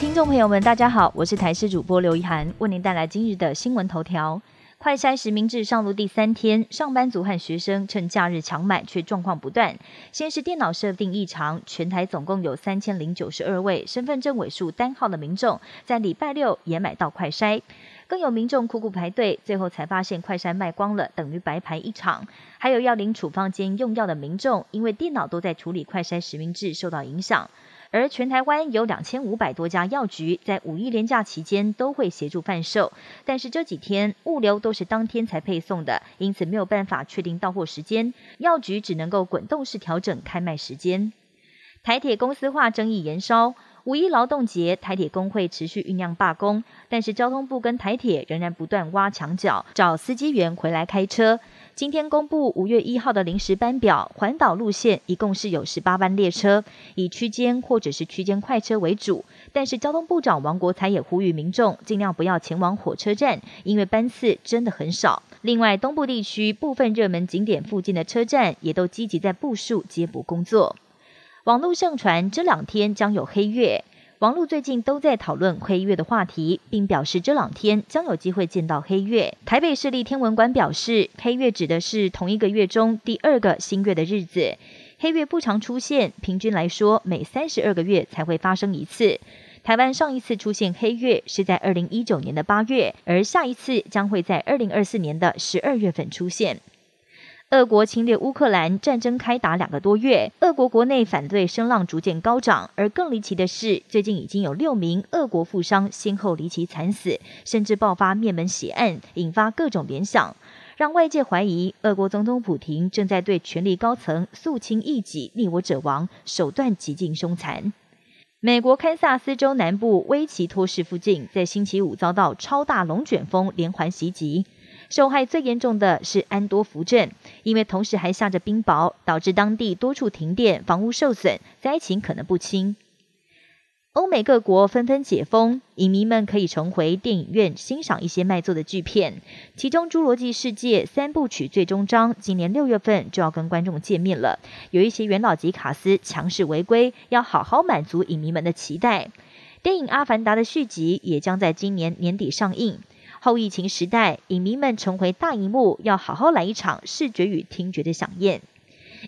听众朋友们，大家好，我是台视主播刘一涵，为您带来今日的新闻头条。快筛实名制上路第三天，上班族和学生趁假日抢买，却状况不断。先是电脑设定异常，全台总共有三千零九十二位身份证尾数单号的民众，在礼拜六也买到快筛。更有民众苦苦排队，最后才发现快筛卖光了，等于白排一场。还有要领处方间用药的民众，因为电脑都在处理快筛实名制，受到影响。而全台湾有两千五百多家药局，在五一连假期间都会协助贩售，但是这几天物流都是当天才配送的，因此没有办法确定到货时间，药局只能够滚动式调整开卖时间。台铁公司化争议延烧。五一劳动节，台铁工会持续酝酿罢工，但是交通部跟台铁仍然不断挖墙脚，找司机员回来开车。今天公布五月一号的临时班表，环岛路线一共是有十八班列车，以区间或者是区间快车为主。但是交通部长王国才也呼吁民众尽量不要前往火车站，因为班次真的很少。另外，东部地区部分热门景点附近的车站也都积极在部署接补工作。网络盛传这两天将有黑月，网络最近都在讨论黑月的话题，并表示这两天将有机会见到黑月。台北市立天文馆表示，黑月指的是同一个月中第二个新月的日子。黑月不常出现，平均来说每三十二个月才会发生一次。台湾上一次出现黑月是在二零一九年的八月，而下一次将会在二零二四年的十二月份出现。俄国侵略乌克兰，战争开打两个多月，俄国国内反对声浪逐渐高涨。而更离奇的是，最近已经有六名俄国富商先后离奇惨死，甚至爆发灭门血案，引发各种联想，让外界怀疑俄国总统普廷正在对权力高层肃清异己、逆我者亡，手段极尽凶残。美国堪萨斯州南部威奇托市附近，在星期五遭到超大龙卷风连环袭击。受害最严重的是安多福镇，因为同时还下着冰雹，导致当地多处停电，房屋受损，灾情可能不轻。欧美各国纷纷解封，影迷们可以重回电影院欣赏一些卖座的巨片。其中，《侏罗纪世界》三部曲最终章今年六月份就要跟观众见面了，有一些元老级卡司强势回归，要好好满足影迷们的期待。电影《阿凡达》的续集也将在今年年底上映。后疫情时代，影迷们重回大荧幕，要好好来一场视觉与听觉的飨宴。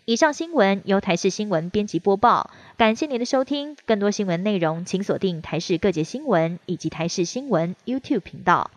以上新闻由台视新闻编辑播报，感谢您的收听。更多新闻内容，请锁定台视各界新闻以及台视新闻 YouTube 频道。